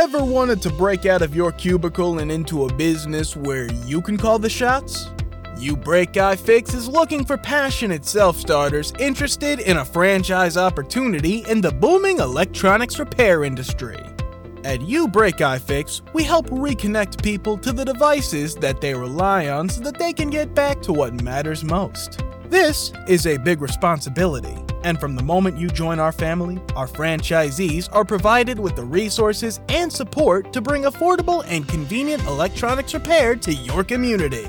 Ever wanted to break out of your cubicle and into a business where you can call the shots? You Break iFix is looking for passionate self starters interested in a franchise opportunity in the booming electronics repair industry. At You Break iFix, we help reconnect people to the devices that they rely on so that they can get back to what matters most. This is a big responsibility, and from the moment you join our family, our franchisees are provided with the resources and support to bring affordable and convenient electronics repair to your community.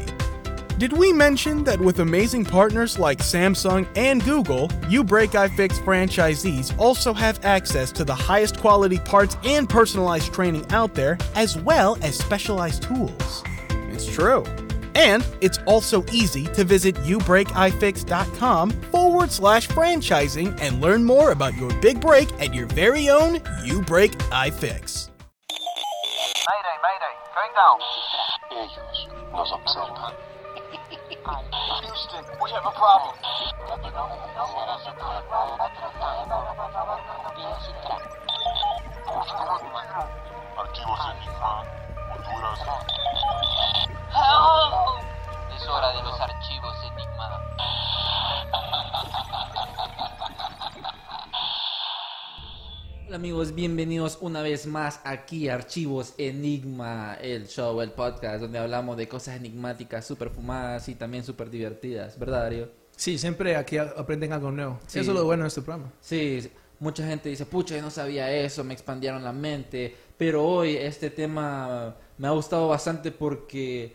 Did we mention that with amazing partners like Samsung and Google, You Break iFix franchisees also have access to the highest quality parts and personalized training out there, as well as specialized tools? It's true. And it's also easy to visit youbreakifix.com forward slash franchising and learn more about your big break at your very own You Break iFix. Mayday, mayday, going down. Ellos nos observan. Houston, we have a problem. Archivos Enigma, Help! Es hora de los archivos Enigma. Hola amigos, bienvenidos una vez más aquí a Archivos Enigma, el show, el podcast donde hablamos de cosas enigmáticas, súper fumadas y también súper divertidas, ¿verdad Darío? Sí, siempre aquí aprenden algo nuevo. Sí. Eso es lo bueno de este programa. Sí, mucha gente dice, pucha, yo no sabía eso, me expandieron la mente, pero hoy este tema me ha gustado bastante porque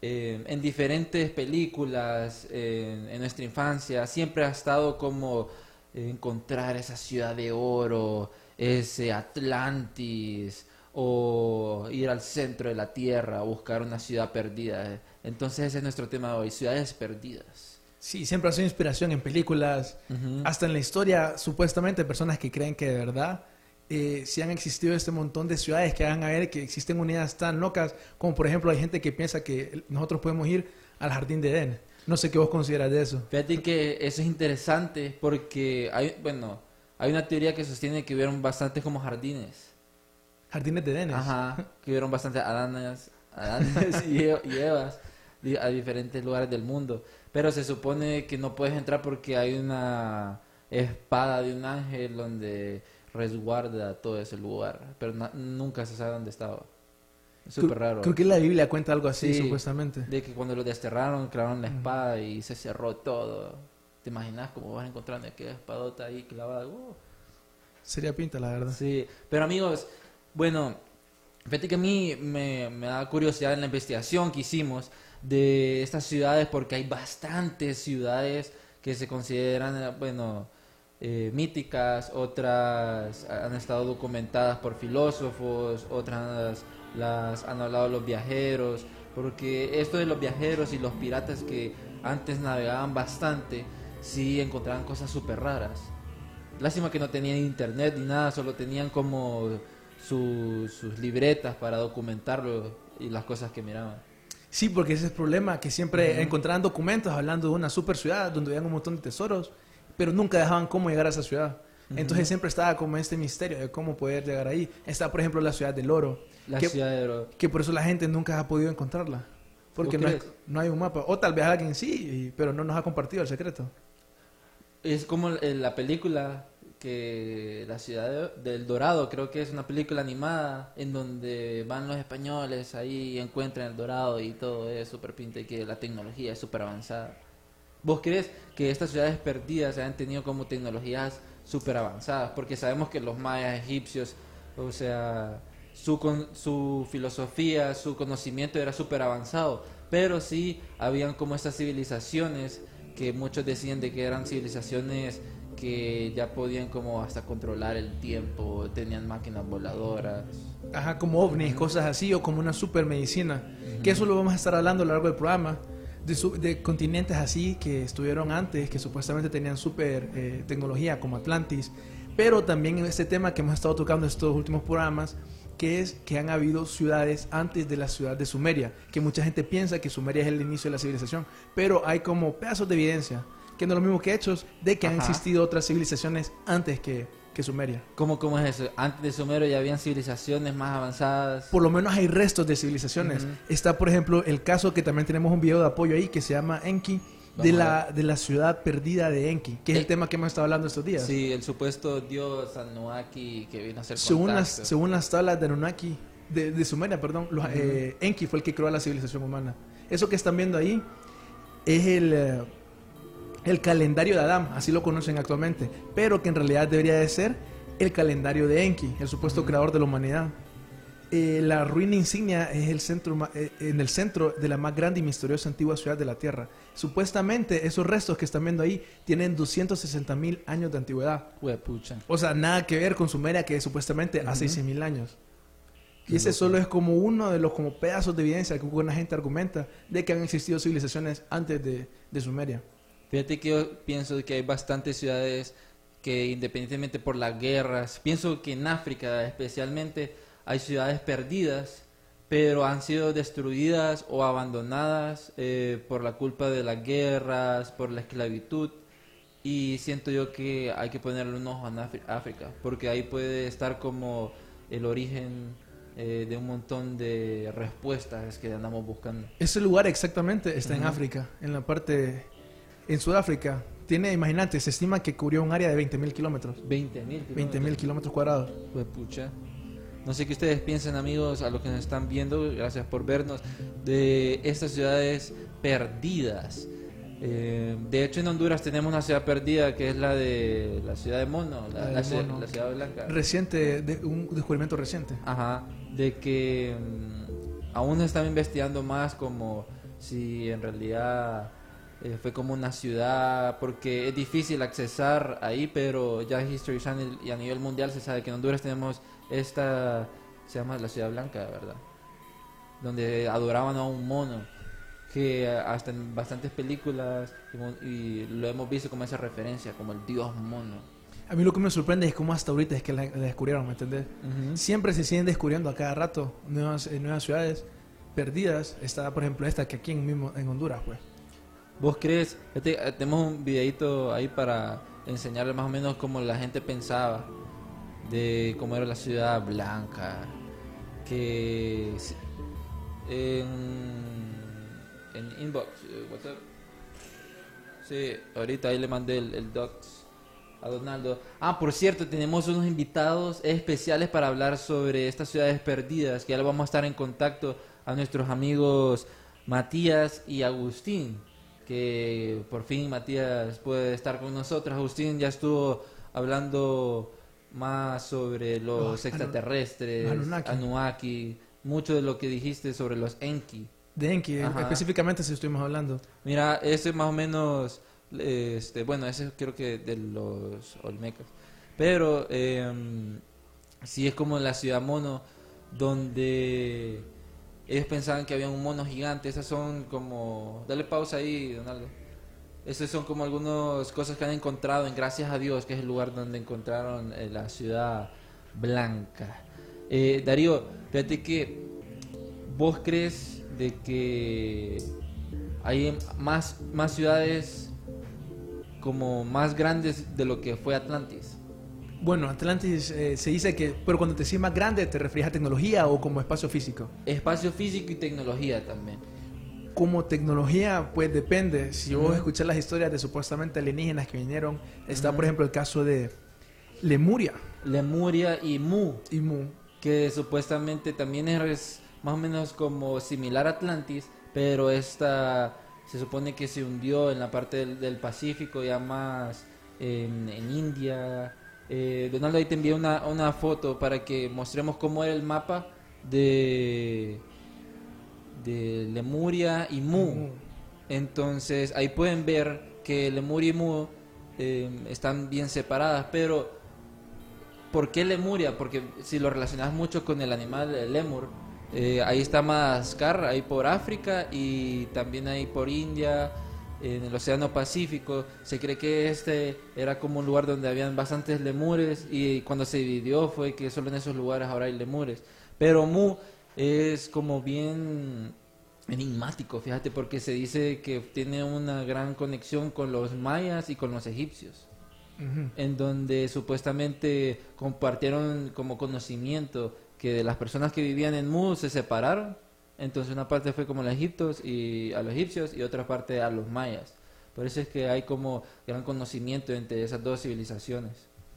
eh, en diferentes películas, en, en nuestra infancia, siempre ha estado como eh, encontrar esa ciudad de oro, ese Atlantis, o ir al centro de la Tierra, buscar una ciudad perdida. Entonces ese es nuestro tema de hoy, ciudades perdidas. Sí, siempre ha sido inspiración en películas. Hasta en la historia, supuestamente, personas que creen que de verdad eh, sí han existido este montón de ciudades que hagan a ver que existen unidades tan locas, como por ejemplo hay gente que piensa que nosotros podemos ir al jardín de Edén. No sé qué vos consideras de eso. Fíjate que eso es interesante porque hay, bueno, hay una teoría que sostiene que hubieron bastantes como jardines. Jardines de Edén. Ajá, que hubieron bastantes Adanes y, y Evas a diferentes lugares del mundo. Pero se supone que no puedes entrar porque hay una espada de un ángel donde resguarda todo ese lugar. Pero nunca se sabe dónde estaba. Es súper raro. Creo que la Biblia cuenta algo así, Sí. supuestamente. De que cuando lo desterraron, clavaron la espada y se cerró todo. ¿Te imaginas cómo vas encontrando aquella espadota ahí clavada? Uh. Sería pinta, la verdad. Sí, pero amigos, bueno, fíjate que a mí me, me da curiosidad en la investigación que hicimos de estas ciudades porque hay bastantes ciudades que se consideran, eh, bueno, eh, míticas, otras han estado documentadas por filósofos, otras las han hablado los viajeros, porque esto de los viajeros y los piratas que antes navegaban bastante, sí encontraban cosas súper raras. Lástima que no tenían internet ni nada, solo tenían como su- sus libretas para documentarlo y las cosas que miraban. Sí, porque ese es el problema, que siempre encontraban documentos hablando de una super ciudad donde había un montón de tesoros, pero nunca dejaban cómo llegar a esa ciudad. Entonces siempre estaba como este misterio de cómo poder llegar ahí. Está, por ejemplo, la ciudad del oro, La que, ciudad de Oro. que por eso la gente nunca ha podido encontrarla. Porque ¿Vos no, es- no hay un mapa. O tal vez alguien sí, pero no nos ha compartido el secreto. Es como en la película que la ciudad de- del Dorado, creo que es una película animada en donde van los españoles ahí y encuentran el Dorado y todo es súper pinta y que la tecnología es súper avanzada. ¿Vos crees que estas ciudades perdidas han tenido como tecnologías súper avanzadas? Porque sabemos que los mayas egipcios, o sea, su, con- su filosofía, su conocimiento era súper avanzado, pero sí habían como estas civilizaciones que muchos decían de que eran civilizaciones que ya podían como hasta controlar el tiempo, tenían máquinas voladoras. Ajá, como ovnis, cosas así, o como una super medicina. Que eso lo vamos a estar hablando a lo largo del programa. De, su- de continentes así que estuvieron antes, que supuestamente tenían super eh, tecnología, como Atlantis. Pero también en este tema que hemos estado tocando en estos últimos programas, que es que han habido ciudades antes de la ciudad de Sumeria. Que mucha gente piensa que Sumeria es el inicio de la civilización. Pero hay como pedazos de evidencia, que no es lo mismo que hechos, de que han Ajá. existido otras civilizaciones antes que, que Sumeria. ¿Cómo, ¿Cómo es eso? Antes de Sumerio ya habían civilizaciones más avanzadas. Por lo menos hay restos de civilizaciones. Ujú. Está, por ejemplo, el caso que también tenemos un video de apoyo ahí que se llama Enki, de Vamos la, de la ciudad perdida de Enki, que es Eh, el tema que hemos estado hablando estos días. Sí, el supuesto dios Anunnaki que vino a hacer Según las, según las tablas de Anunnaki, de, de Sumeria, perdón, los, eh, Enki fue el que creó la civilización humana. Eso que están viendo ahí es el, eh, el calendario de Adán, así lo conocen actualmente, pero que en realidad debería de ser el calendario de Enki, el supuesto creador de la humanidad. Eh, la ruina insignia es el centro, eh, en el centro de la más grande y misteriosa antigua ciudad de la Tierra. Supuestamente esos restos que están viendo ahí tienen 260 mil años de antigüedad. Huepucha. O sea, nada que ver con Sumeria, que supuestamente hace 6.000 años. Y ese solo es como uno de los como pedazos de evidencia que alguna gente argumenta de que han existido civilizaciones antes de, de Sumeria. Fíjate que yo pienso que hay bastantes ciudades que independientemente por las guerras, pienso que en África especialmente hay ciudades perdidas, pero han sido destruidas o abandonadas eh, por la culpa de las guerras, por la esclavitud. Y siento yo que hay que ponerle un ojo a África, porque ahí puede estar como el origen eh, de un montón de respuestas que andamos buscando. Ese lugar exactamente está en Ujú. África, en la parte, en Sudáfrica. Tiene, imagínate, se estima que cubrió un área de 20.000 kilómetros. 20 mil 20.000 kilómetros cuadrados. Pues pucha. No sé qué ustedes piensan, amigos, a los que nos están viendo, gracias por vernos, de estas ciudades perdidas. Eh, de hecho, en Honduras tenemos una ciudad perdida que es la de la ciudad de Mono, la, la ciudad, Mono. la ciudad blanca. Reciente, de, un descubrimiento reciente. Ajá, de que mm, aún están investigando más como si en realidad eh, fue como una ciudad, porque es difícil accesar ahí, pero ya History Channel y a nivel mundial se sabe que en Honduras tenemos esta, se llama la Ciudad Blanca, ¿verdad? Donde adoraban a un mono, que hasta en bastantes películas y y lo hemos visto como esa referencia, como el dios mono. A mí lo que me sorprende es cómo hasta ahorita es que la, la descubrieron, ¿me entendés? Siempre se siguen descubriendo a cada rato nuevas, eh, nuevas ciudades perdidas. Está, por ejemplo, esta que aquí en, mismo, en Honduras, pues. ¿Vos crees? Este, eh, tenemos un videito ahí para enseñarle más o menos cómo la gente pensaba de cómo era la ciudad blanca. Que en, en inbox, eh, WhatsApp. Sí, ahorita ahí le mandé el, el docs a Donaldo. Ah, por cierto, tenemos unos invitados especiales para hablar sobre estas ciudades perdidas, que ya lo vamos a estar en contacto a nuestros amigos Matías y Agustín, que por fin Matías puede estar con nosotros. Agustín ya estuvo hablando más sobre los anu- extraterrestres, Anunnaki. Anunnaki, mucho de lo que dijiste sobre los Enki. De Enki, Ajá. específicamente si estuvimos hablando. Mira, ese más o menos, este, bueno, ese creo que de los Olmecas. Pero eh, sí es como la ciudad mono, donde ellos pensaban que había un mono gigante. Esas son como, dale pausa ahí, Donaldo. Esas son como algunas cosas que han encontrado en Gracias a Dios, que es el lugar donde encontraron eh, la ciudad blanca. Eh, Darío, fíjate que vos crees de que hay más, más ciudades como más grandes de lo que fue Atlantis. Bueno, Atlantis eh, se dice que, pero cuando te decís más grande, ¿te refieres a tecnología o como espacio físico? Espacio físico y tecnología también. Como tecnología, pues depende. Si vos Ujú. escuchás las historias de supuestamente alienígenas que vinieron, está por ejemplo el caso de Lemuria Lemuria y Mu, y Mu. que supuestamente también es más o menos como similar a Atlantis, pero esta se supone que se hundió en la parte del, del Pacífico, ya más en, en India. Eh, Donaldo, ahí te envié una, una foto para que mostremos cómo era el mapa de, de Lemuria y Mu. Entonces ahí pueden ver que Lemuria y Mu eh, están bien separadas, pero ¿por qué Lemuria? Porque si lo relacionas mucho con el animal el lemur, eh, ahí está Madagascar, ahí por África y también ahí por India, en el Océano Pacífico. Se cree que este era como un lugar donde habían bastantes lemures y cuando se dividió fue que solo en esos lugares ahora hay lemures. Pero Mu es como bien enigmático, fíjate, porque se dice que tiene una gran conexión con los mayas y con los egipcios. En donde supuestamente compartieron como conocimiento que de las personas que vivían en Mu se separaron. Entonces una parte fue como a los egipcios y a los egipcios y otra parte a los mayas. Por eso es que hay como gran conocimiento entre esas dos civilizaciones.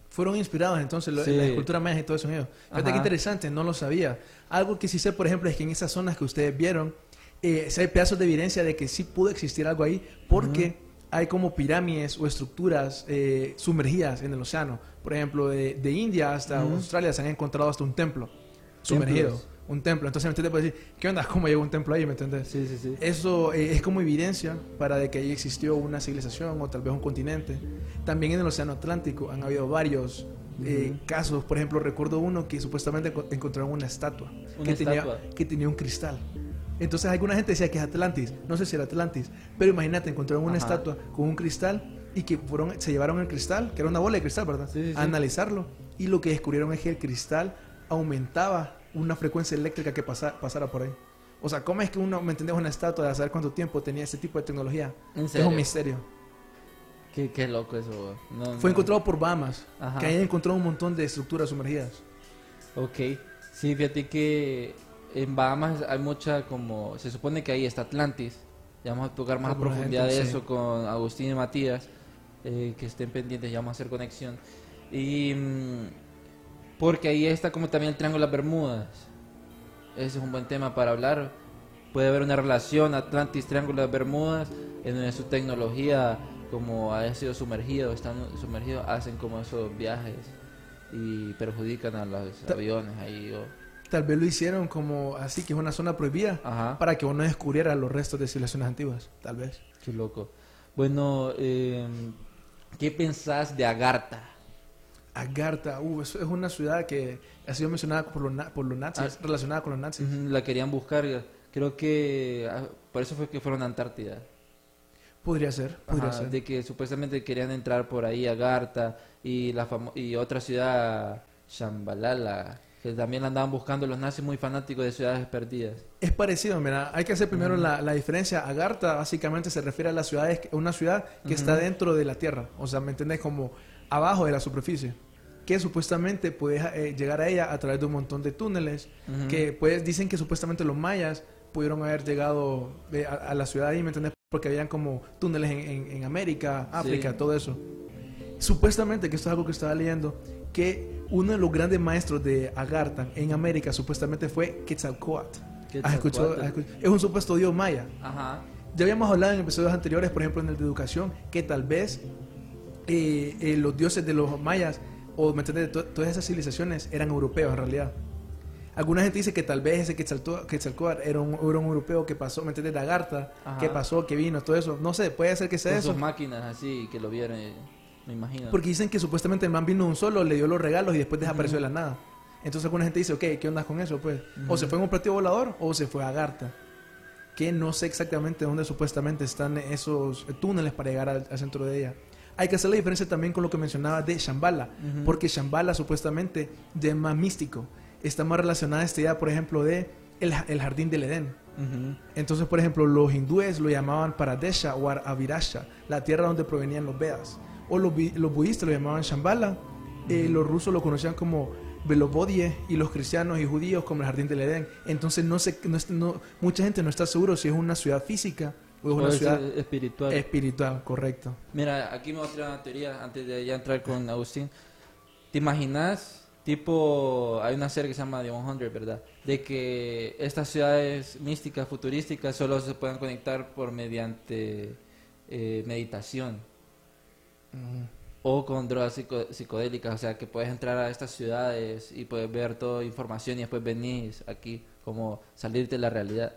Fueron inspirados entonces Sí. la escultura maya y todo eso en ellos. Fíjate qué interesante, no lo sabía. Algo que sí sé, por ejemplo, es que en esas zonas que ustedes vieron, eh, hay pedazos de evidencia de que sí pudo existir algo ahí, porque hay como pirámides o estructuras eh, sumergidas en el océano. Por ejemplo, de, de India hasta. Australia se han encontrado hasta un templo sumergido. Templos. Un templo. Entonces, ¿me entiendes? Puedes decir, ¿qué onda? ¿Cómo llegó un templo ahí? ¿Me entiendes? Sí, sí, sí. Eso eh, es como evidencia para de que ahí existió una civilización o tal vez un continente. También en el Océano Atlántico han habido varios eh, Ujú. casos. Por ejemplo, recuerdo uno que supuestamente enco- encontraron una estatua, Una que, Tenía, estatua. que tenía un cristal. Entonces alguna gente decía que es Atlantis. No sé si era Atlantis. Pero imagínate, encontraron una Ajá. estatua con un cristal y que fueron, se llevaron el cristal, que era una bola de cristal, ¿verdad? Sí, sí, A sí. analizarlo. Y lo que descubrieron es que el cristal aumentaba una frecuencia eléctrica que pasa- pasara por ahí. O sea, ¿cómo es que uno, me entendés, una estatua de saber cuánto tiempo tenía ese tipo de tecnología? ¿En Es un misterio. Qué, qué loco eso. No, Fue no. encontrado por Bahamas, Ajá. que ahí encontró un montón de estructuras sumergidas. Ok, sí, fíjate que en Bahamas hay mucha como, se supone que ahí está Atlantis, ya vamos a tocar más a Alguna profundidad gente, de sí. eso con Agustín y Matías, eh, que estén pendientes, ya vamos a hacer conexión. Y mm, porque ahí está como también el Triángulo de las Bermudas, ese es un buen tema para hablar, puede haber una relación Atlantis-Triángulo de las Bermudas, en donde su tecnología como ha sido sumergido, están sumergidos, hacen como esos viajes y perjudican a los aviones ahí. o- Tal vez lo hicieron como así, que es una zona prohibida, Ajá, para que uno descubriera los restos de civilizaciones antiguas, tal vez. qué loco. Bueno, eh, ¿qué pensás de Agartha? Agartha, uh, es, una ciudad que ha sido mencionada por los, por los nazis, Ah. relacionada con los nazis. La querían buscar, creo que ah, por eso fue que fueron a Antártida. Podría ser, podría Ajá, ser. de que supuestamente querían entrar por ahí a Agartha y la y otra ciudad, Shambhalala, que también la andaban buscando los nazis muy fanáticos de ciudades perdidas. Es parecido, mira, hay que hacer primero la, la diferencia. Agartha básicamente se refiere a las ciudades, una ciudad que está dentro de la tierra, o sea, ¿me entendés? Como abajo de la superficie, que supuestamente puedes eh, llegar a ella a través de un montón de túneles, que pues dicen que supuestamente los mayas pudieron haber llegado eh, a, a la ciudad ahí, ¿me entendés? Porque habían como túneles en, en- en América, África, Sí. todo eso. Supuestamente, que esto es algo que estaba leyendo, que uno de los grandes maestros de Agartha en América supuestamente fue Quetzalcóatl. ¿Has escuchado? Quetzalcóatl. has escuchado? Es un supuesto dios maya. Ajá. Ya habíamos hablado en episodios anteriores, por ejemplo en el de educación, que tal vez eh, eh, los dioses de los mayas, o ¿me entiendes? To- todas esas civilizaciones eran europeos en realidad. Alguna gente dice que tal vez ese Quetzalcóatl era un, era un europeo que pasó, ¿me entiendes? De Agartha, Ajá. que pasó, que vino, todo eso. No sé, puede ser que sea Con eso. sus máquinas así, que lo vieron, eh, me imagino. Porque dicen que supuestamente el man vino un solo, le dio los regalos y después desapareció Ujú. de la nada. Entonces alguna gente dice, ok, ¿qué onda con eso? Pues, o Ujú. se fue en un platillo volador o se fue a Agartha. Que no sé exactamente dónde supuestamente están esos túneles para llegar al, al centro de ella. Hay que hacer la diferencia también con lo que mencionaba de Shambhala, porque Shambhala supuestamente ya es más místico. Está más relacionada a esta idea, por ejemplo, de el, el jardín del Edén. Entonces, por ejemplo, los hindúes lo llamaban Paradesha o Avirasha, la tierra donde provenían los Vedas. O los, los budistas lo llamaban Shambhala, eh, los rusos lo conocían como Velobodie y los cristianos y judíos como el jardín del Edén. Entonces, no sé, no no- mucha gente no está seguro si es una ciudad física es una ciudad espiritual. espiritual, correcto. Mira, aquí me voy a tirar una teoría antes de ya entrar con Agustín. ¿Te imaginas, tipo, hay una serie que se llama The 100, ¿verdad? De que estas ciudades místicas, futurísticas, solo se puedan conectar por mediante eh, meditación o con drogas psico- psicodélicas. O sea, que puedes entrar a estas ciudades y puedes ver toda información y después venís aquí, como salirte de la realidad.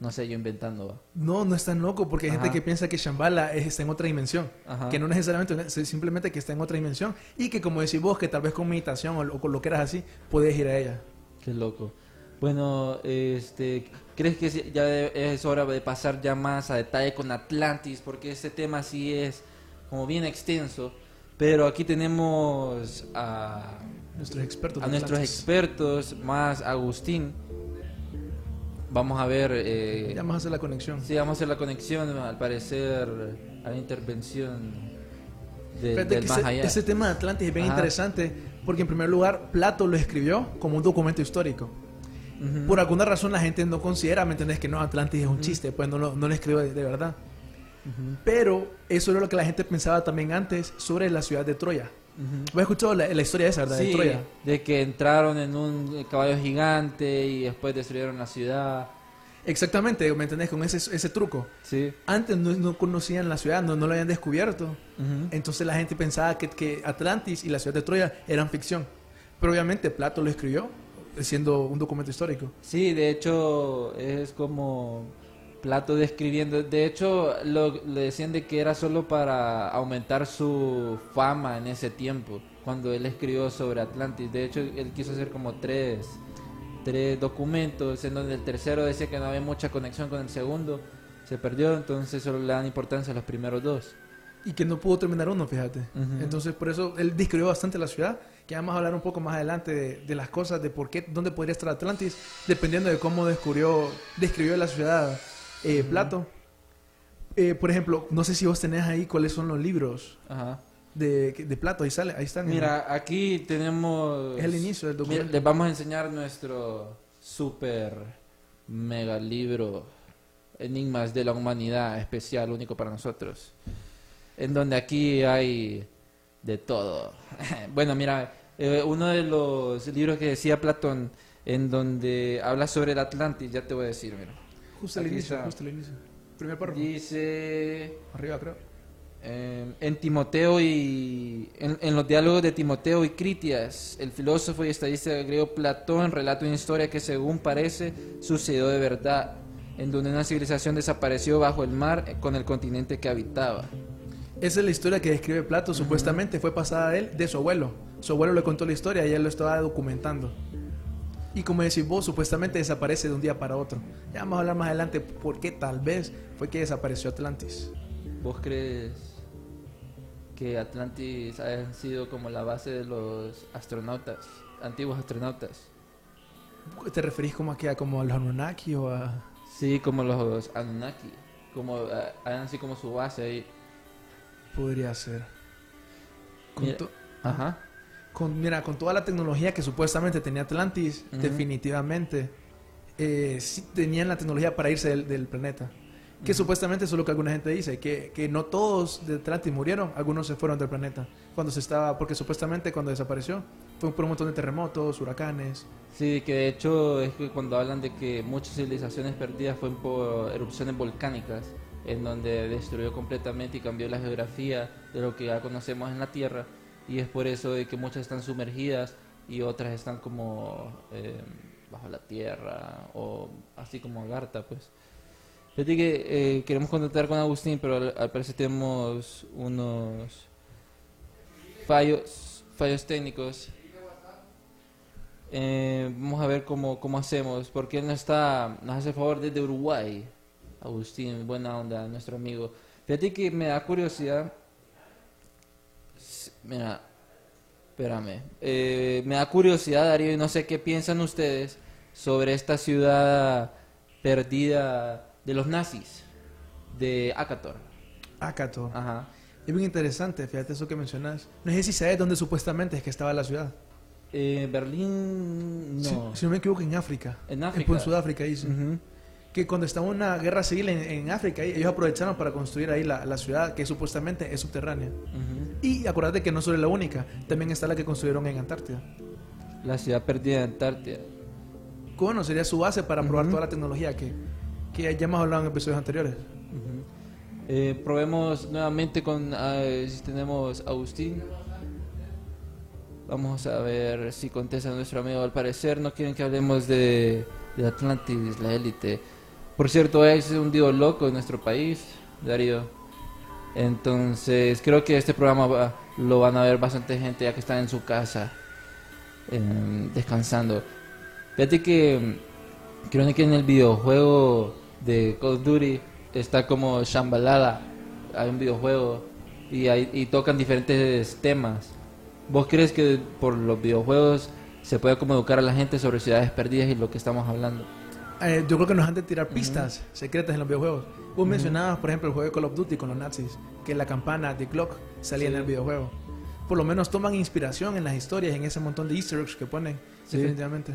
No sé, yo inventando. No, no es tan loco porque hay gente que piensa que Shambhala es- está en otra dimensión. Ajá. Que no necesariamente, es simplemente que está en otra dimensión. Y que como decís vos, que tal vez con meditación o, con lo que eras así, puedes ir a ella. Qué loco. Bueno, este, ¿crees que ya es hora de pasar ya más a detalle con Atlantis? Porque este tema sí es como bien extenso. Pero aquí tenemos a, Nuestros expertos. a nuestros expertos, más Agustín. Vamos a ver. eh, vamos a hacer la conexión. sí, vamos a hacer la conexión. Al parecer, hay intervención de- del que más ese, allá. ese tema de Atlantis es bien Ajá. interesante porque en primer lugar Plato lo escribió como un documento histórico. Ujú. Por alguna razón la gente no considera, ¿me entendés? Que no, Atlantis es un chiste, pues no lo, no lo escribió de, de verdad. Pero eso era lo que la gente pensaba también antes sobre la ciudad de Troya. ¿Vos has escuchado la, la historia esa, verdad? Sí, De Troya. de que entraron en un caballo gigante y después destruyeron la ciudad. Exactamente, ¿me entendés? Con ese, ese truco. Sí. Antes no, no conocían la ciudad, no, no lo habían descubierto. Entonces la gente pensaba que, que Atlantis y la ciudad de Troya eran ficción. Pero obviamente Plato lo escribió siendo un documento histórico. Sí, de hecho es como Plato describiendo. De hecho, lo, le decían de que era solo para aumentar su fama en ese tiempo, cuando él escribió sobre Atlantis. De hecho, él quiso hacer como tres, tres documentos, en donde el tercero decía que no había mucha conexión con el segundo. Se perdió, entonces solo le dan importancia a los primeros dos. Y que no pudo terminar uno, fíjate. Entonces por eso él describió bastante la ciudad. Que vamos a hablar un poco más adelante de, de las cosas, de por qué, dónde podría estar Atlantis, dependiendo de cómo descubrió, describió la ciudad eh, Plato. Eh, por ejemplo, no sé si vos tenés ahí cuáles son los libros Ajá. de, de Plato. Ahí sale, ahí están. Mira, aquí tenemos... Es el inicio del documento. Mira, Les vamos a enseñar nuestro super mega libro Enigmas de la Humanidad especial, único para nosotros. En donde aquí hay de todo. bueno, mira, eh, uno de los libros que decía Platón, en donde habla sobre el Atlantis, ya te voy a decir, mira. Justo al Aquí inicio, está. justo al inicio. Primer párrafo. Dice... Arriba, creo. Eh, en Timoteo y en, en los diálogos de Timoteo y Critias, el filósofo y estadista griego Platón relata una historia que según parece sucedió de verdad, en donde una civilización desapareció bajo el mar eh, con el continente que habitaba. Esa es la historia que describe Plato. Supuestamente fue pasada a él de su abuelo. Su abuelo le contó la historia y él lo estaba documentando. Y como decís vos, supuestamente desaparece de un día para otro. Ya vamos a hablar más adelante por qué tal vez fue que desapareció Atlantis. ¿Vos crees que Atlantis haya sido como la base de los astronautas, antiguos astronautas? ¿Te referís como a, qué? ¿A como a los Anunnaki o a...? Sí, como los Anunnaki, como así como su base ahí. Podría ser. Mira- Ajá. Con, mira, con toda la tecnología que supuestamente tenía Atlantis, definitivamente eh, sí tenían la tecnología para irse del, del planeta. Que supuestamente eso es lo que alguna gente dice, que, que no todos de Atlantis murieron, algunos se fueron del planeta. Cuando se estaba, porque supuestamente cuando desapareció fue por un montón de terremotos, huracanes. Sí, que de hecho es que cuando hablan de que muchas civilizaciones perdidas fueron por erupciones volcánicas, en donde destruyó completamente y cambió la geografía de lo que ya conocemos en la Tierra, y es por eso de que muchas están sumergidas y otras están como eh, bajo la tierra o así como Agartha, pues. Fíjate que eh, queremos contactar con Agustín, pero al, al parecer tenemos unos fallos, fallos técnicos. Eh, vamos a ver cómo, cómo hacemos, porque él no está, nos hace el favor desde Uruguay. Agustín, buena onda, nuestro amigo. Fíjate que me da curiosidad. Mira, espérame. Eh, me da curiosidad, Darío, y no sé qué piensan ustedes sobre esta ciudad perdida de los nazis, de Akator. Acato. Ajá. Es bien interesante, fíjate eso que mencionas. No sé si sabes dónde supuestamente es que estaba la ciudad. Eh, Berlín, no. si no me equivoco, en África. En África. En Sudáfrica, dice. Ujú. Que cuando estaba una guerra civil en, en África, ellos aprovecharon para construir ahí la, la ciudad que supuestamente es subterránea. Y acordate que no solo es la única, también está la que construyeron en Antártida. La ciudad perdida de Antártida. Bueno, sería su base para probar toda la tecnología que, que ya hemos hablado en episodios anteriores. Eh, probemos nuevamente con eh, si tenemos Agustín. Vamos a ver si contesta nuestro amigo. Al parecer no quieren que hablemos de, de Atlantis, la élite. Por cierto, es un dios loco en nuestro país, Darío. Entonces, creo que este programa lo van a ver bastante gente ya que están en su casa, em, descansando. Fíjate que creo que en el videojuego de Call of Duty está como Shambhalala. Hay un videojuego y, hay, y tocan diferentes temas. ¿Vos crees que por los videojuegos se puede como educar a la gente sobre ciudades perdidas y lo que estamos hablando? Eh, yo creo que nos han de tirar pistas secretas en los videojuegos. Vos mencionabas, por ejemplo, el juego de Call of Duty con los nazis, que la campana de Glock salía en el videojuego. Por lo menos toman inspiración en las historias, en ese montón de easter eggs que ponen, Sí. definitivamente.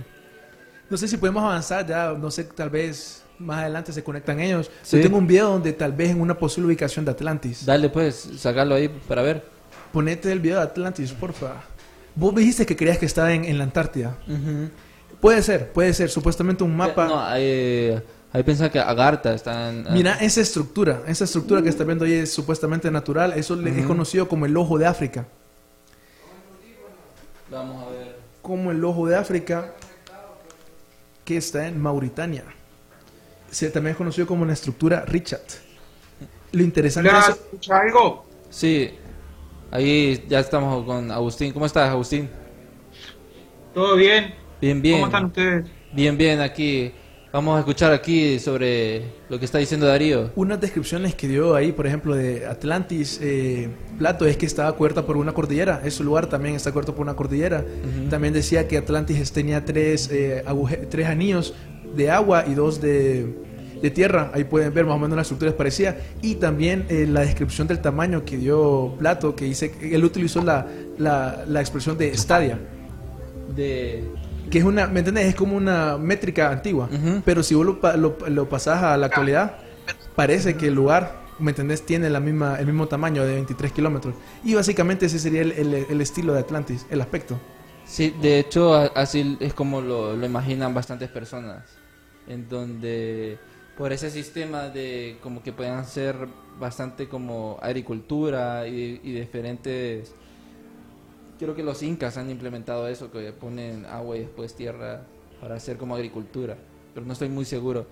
No sé si podemos avanzar ya, no sé, tal vez más adelante se conectan ellos. Sí. Yo tengo un video donde tal vez en una posible ubicación de Atlantis. Dale pues, sacarlo ahí para ver. Ponete el video de Atlantis, porfa. Vos dijiste que creías que estaba en, en la Antártida. Puede ser, puede ser. Supuestamente un mapa. No, ahí, ahí pensaba que Agartha está en... Mira esa estructura, esa estructura que estás viendo ahí es supuestamente natural. Eso le es conocido como el ojo de África. Vamos a ver. Como el ojo de África que está en Mauritania. Se, también es conocido como la estructura Richard. Lo interesante Hola, es... ¿escucha algo? Sí, ahí ya estamos con Agustín. ¿Cómo estás, Agustín? ¿Todo bien? Bien, bien. ¿Cómo están ustedes? Bien, bien, aquí. Vamos a escuchar aquí sobre lo que está diciendo Darío. Unas descripciones que dio ahí, por ejemplo, de Atlantis, eh, Plato, es que estaba cubierta por una cordillera. Ese lugar también está cubierto por una cordillera. También decía que Atlantis tenía tres, eh, aguje- tres anillos de agua y dos de, de tierra. Ahí pueden ver más o menos la estructura es parecida. Y también eh, la descripción del tamaño que dio Plato, que dice que él utilizó la, la, la expresión de estadia. De... Que es una, ¿me entiendes? Es como una métrica antigua. Ujú. Pero si vos lo, pa- lo, lo pasás a la actualidad, parece que el lugar, ¿me entendés? Tiene la misma, el mismo tamaño de 23 kilómetros. Y básicamente ese sería el, el- el estilo de Atlantis, el aspecto. Sí, de hecho, así es como lo, lo imaginan bastantes personas. En donde, por ese sistema de como que puedan ser bastante como agricultura y, y diferentes. Creo que los incas han implementado eso, que ponen agua y después tierra para hacer como agricultura. Pero no estoy muy seguro.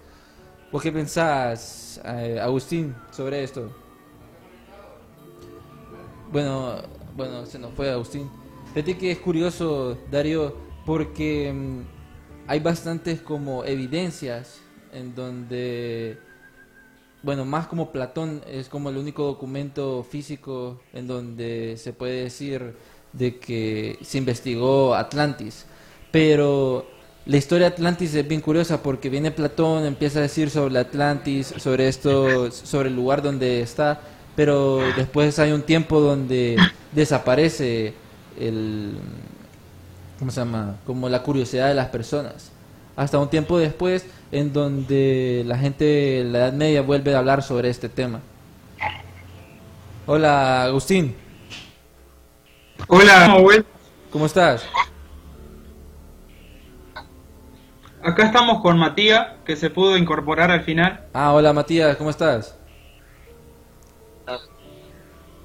¿Vos qué pensás, eh, Agustín, sobre esto? Bueno, bueno, se nos fue Agustín. Fíjate que es curioso, Darío, porque mm, hay bastantes como evidencias en donde, bueno, más como Platón es como el único documento físico en donde se puede decir de que se investigó Atlantis. Pero la historia de Atlantis es bien curiosa porque viene Platón, empieza a decir sobre Atlantis, sobre esto, sobre el lugar donde está, pero después hay un tiempo donde desaparece el ¿cómo se llama? como la curiosidad de las personas. Hasta un tiempo después en donde la gente de la Edad Media vuelve a hablar sobre este tema. Hola, Agustín, Hola, ¿cómo vuel- ¿cómo estás? acá estamos con Matías, que se pudo incorporar al final. Ah, hola Matías, ¿cómo estás?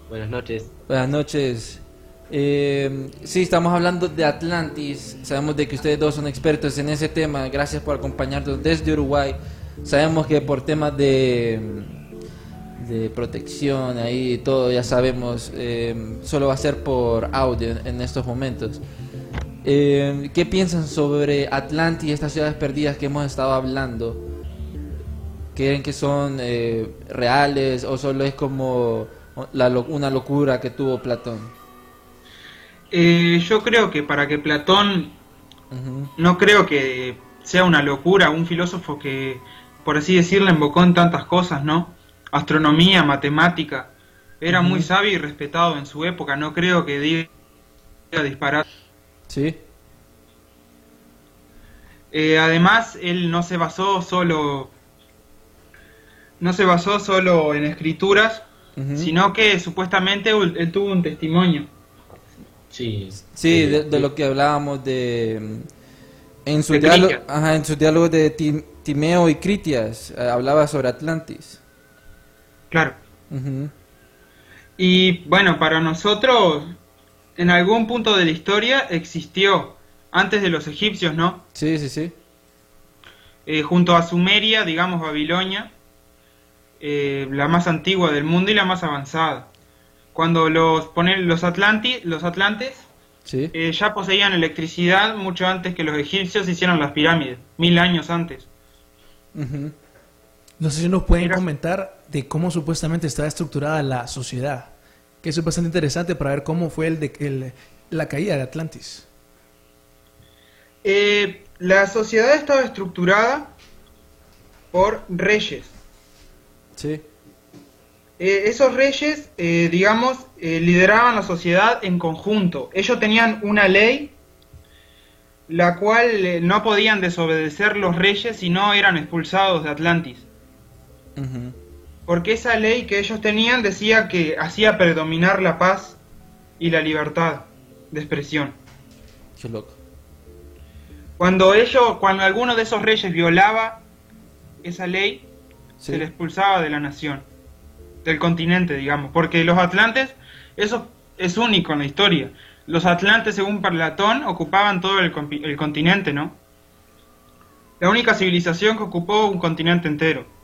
Buenas noches. Buenas noches. Eh, sí, estamos hablando de Atlantis. Sabemos de que ustedes dos son expertos en ese tema. Gracias por acompañarnos desde Uruguay. Sabemos que por temas de, de protección ahí todo, ya sabemos, eh, solo va a ser por audio en, estos momentos. Eh, ¿Qué piensan sobre Atlantis y estas ciudades perdidas que hemos estado hablando? ¿Creen que son eh, reales o solo es como la una locura que tuvo Platón? Yo creo que para que Platón, no creo que sea una locura, un filósofo que, por así decirlo, invocó en tantas cosas, ¿no? Astronomía, matemática. Era muy sabio y respetado en su época, no creo que diga disparar. Sí. Eh, además, él no se basó solo no se basó solo en escrituras, sino que supuestamente él, tuvo un testimonio. Sí. Sí, Eh, de, de eh, lo que hablábamos de en su De diálogo, ajá, en su diálogo de Tim- Timeo y Critias eh, hablaba sobre Atlantis. Claro. Y bueno, para nosotros, en algún punto de la historia existió, antes de los egipcios, ¿no? Sí, sí, sí. Eh, junto a Sumeria, digamos Babilonia, eh, la más antigua del mundo y la más avanzada. Cuando los ponen los Atlanti, los atlantes Sí. eh, ya poseían electricidad mucho antes que los egipcios hicieron las pirámides, mil años antes. Ujú. No sé si nos pueden Mira. comentar de cómo supuestamente estaba estructurada la sociedad. Que eso es bastante interesante para ver cómo fue el de, el- la caída de Atlantis. Eh, la sociedad estaba estructurada por reyes. Sí. Eh, esos reyes, eh, digamos, eh, lideraban la sociedad en conjunto. Ellos tenían una ley la cual eh, no podían desobedecer los reyes si no eran expulsados de Atlantis. Ujú. Porque esa ley que ellos tenían decía que hacía predominar la paz y la libertad de expresión. Qué loco. Cuando ellos, cuando alguno de esos reyes violaba esa ley, Sí. se le expulsaba de la nación, del continente, digamos, porque los atlantes, eso es único en la historia. Los atlantes, según Platón, ocupaban todo el, el continente, ¿no? La única civilización que ocupó un continente entero.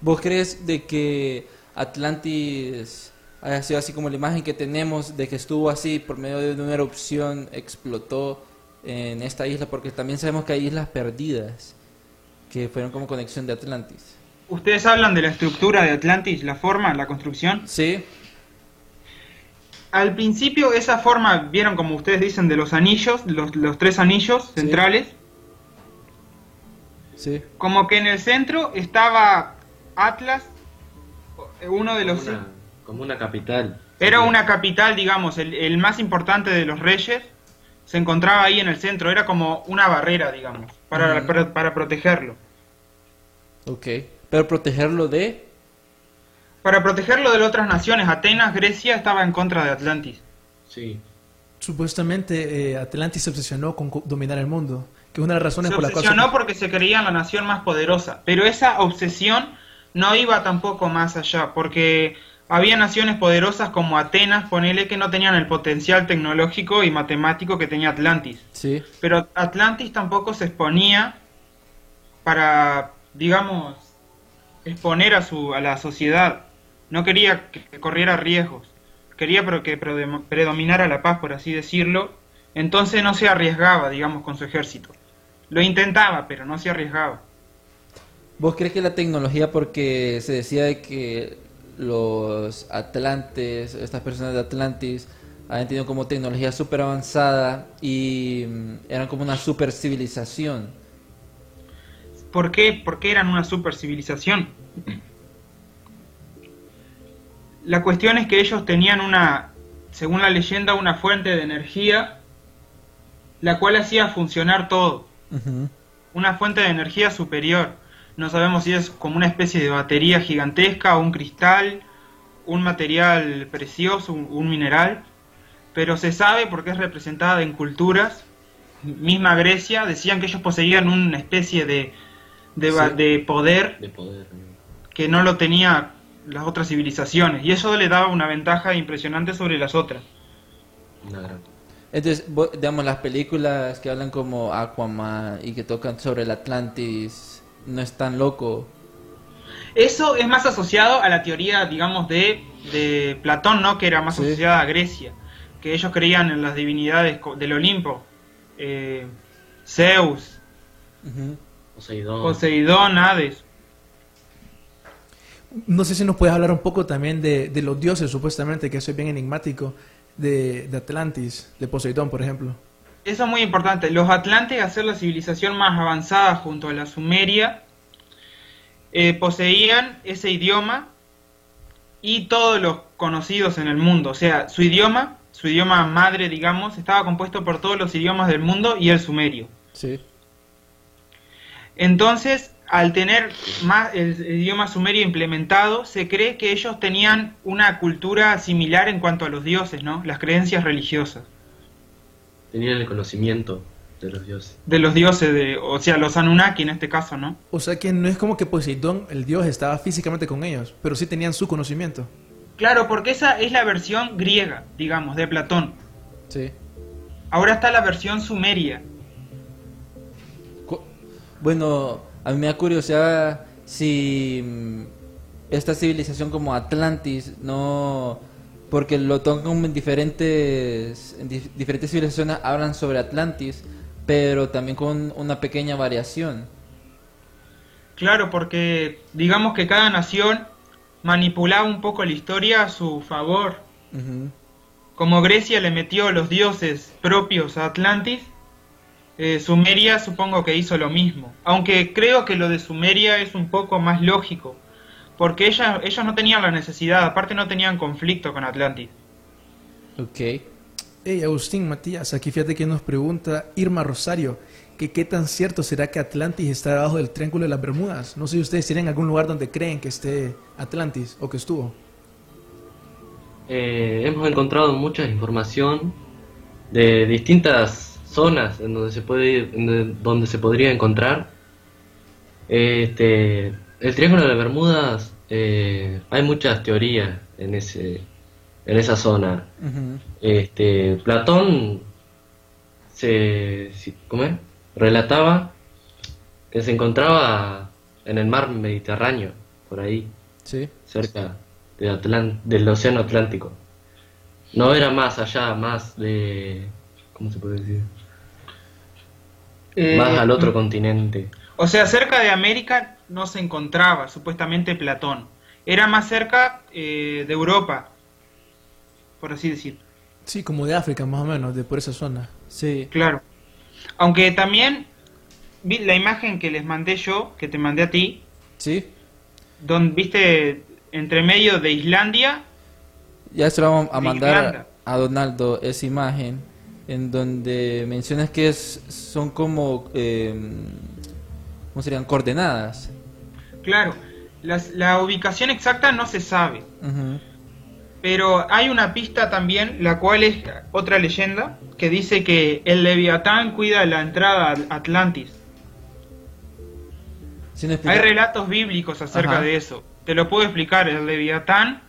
¿Vos crees de que Atlantis haya sido así como la imagen que tenemos de que estuvo así por medio de una erupción, explotó en esta isla? Porque también sabemos que hay islas perdidas que fueron como conexión de Atlantis. Ustedes hablan de la estructura de Atlantis, la forma, la construcción. Sí, Al principio esa forma, vieron como ustedes dicen, de los anillos, los, los tres anillos Sí. centrales, sí. como que en el centro estaba Atlas, uno de los... Como una, como una capital. Era una capital, digamos, el, el más importante de los reyes, se encontraba ahí en el centro, era como una barrera, digamos, para, para, para protegerlo. Ok. Pero protegerlo de... Para protegerlo de otras naciones, Atenas, Grecia estaba en contra de Atlantis. Sí. Supuestamente eh, Atlantis se obsesionó con co- dominar el mundo, que es una de las razones Se por las cuales... obsesionó porque se creía la nación más poderosa, pero esa obsesión no iba tampoco más allá, porque había naciones poderosas como Atenas, ponele que no tenían el potencial tecnológico y matemático que tenía Atlantis. Sí. Pero Atlantis tampoco se exponía para, digamos, exponer a, su, a la sociedad. No quería que, corriera riesgos. Quería pero que predom- predominara la paz, por así decirlo. Entonces no se arriesgaba, digamos, con su ejército. Lo intentaba, pero no se arriesgaba. ¿Vos crees que la tecnología, porque se decía de que los atlantes, estas personas de Atlantis, habían tenido como tecnología súper avanzada y mm, eran como una super civilización? ¿Por qué? Porque eran una super civilización. La cuestión es que ellos tenían una, según la leyenda, una fuente de energía la cual hacía funcionar todo. Una fuente de energía superior. No sabemos si es como una especie de batería gigantesca o un cristal, un material precioso, un, un mineral, pero se sabe porque es representada en culturas. Misma Grecia decían que ellos poseían una especie de, de, Sí. de poder De poder. ¿no? que no lo tenía las otras civilizaciones y eso le daba una ventaja impresionante sobre las otras. Una gran. Entonces, digamos, las películas que hablan como Aquaman y que tocan sobre el Atlantis, no es tan loco. Eso es más asociado a la teoría, digamos, de, de Platón, ¿no? Que era más Sí. asociada a Grecia, que ellos creían en las divinidades del Olimpo, eh, Zeus. Poseidón. Poseidón, Hades. No sé si nos puedes hablar un poco también de, de los dioses, supuestamente, que eso es bien enigmático, de, de Atlantis, de Poseidón, por ejemplo. Eso es muy importante. Los Atlantes, al ser la civilización más avanzada junto a la Sumeria, eh, poseían ese idioma y todos los conocidos en el mundo. O sea, su idioma, su idioma madre, digamos, estaba compuesto por todos los idiomas del mundo y el sumerio. Sí. Entonces, al tener más el, el idioma sumerio implementado, se cree que ellos tenían una cultura similar en cuanto a los dioses, ¿no? Las creencias religiosas Tenían el conocimiento de los dioses. de los dioses, de, o sea, los Anunnaki en este caso, ¿no? O sea que no es como que Poseidón, el dios, estaba físicamente con ellos, pero sí tenían su conocimiento. Claro, porque esa es la versión griega, digamos, de Platón. Sí. Ahora está la versión sumeria. Bueno, a mí me da curiosidad si mm, esta civilización como Atlantis no porque lo tocan en diferentes en dif- diferentes civilizaciones hablan sobre Atlantis, pero también con una pequeña variación. Claro, porque digamos que cada nación manipulaba un poco la historia a su favor. Como Grecia le metió los dioses propios a Atlantis, eh, Sumeria supongo que hizo lo mismo. Aunque creo que lo de Sumeria es un poco más lógico. Porque ella- ellos no tenían la necesidad, aparte no tenían conflicto con Atlantis. Ok. Hey, Agustín, Matías, aquí fíjate que nos pregunta Irma Rosario, que qué tan cierto será que Atlantis está debajo del Triángulo de las Bermudas. No sé si ustedes tienen algún lugar donde creen que esté Atlantis o que estuvo. Eh, hemos encontrado mucha información de distintas zonas en donde se puede ir- en donde- donde se podría encontrar. Este, el Triángulo de las Bermudas, eh, hay muchas teorías en ese, en esa zona. Este, Platón se, ¿cómo es? relataba que se encontraba en el mar Mediterráneo, por ahí, Sí. cerca de del Océano Atlántico. No era más allá, más de... ¿Cómo se puede decir? Eh, más al otro continente. O sea, cerca de América no se encontraba supuestamente Platón. Era más cerca eh, de Europa, por así decir. Sí, como de África más o menos, de por esa zona. Sí. Claro. Aunque también vi la imagen que les mandé yo, que te mandé a ti, Sí. donde viste entre medio de Islandia, Ya se lo vamos a mandar Irlanda. a Donaldo esa imagen en donde mencionas que es, son como, eh, ¿cómo serían? Coordenadas. claro, las- la ubicación exacta no se sabe, pero hay una pista también, la cual es otra leyenda, que dice que el Leviatán cuida la entrada a Atlantis. Hay relatos bíblicos acerca Ajá. de eso. Te lo puedo explicar. El Leviatán,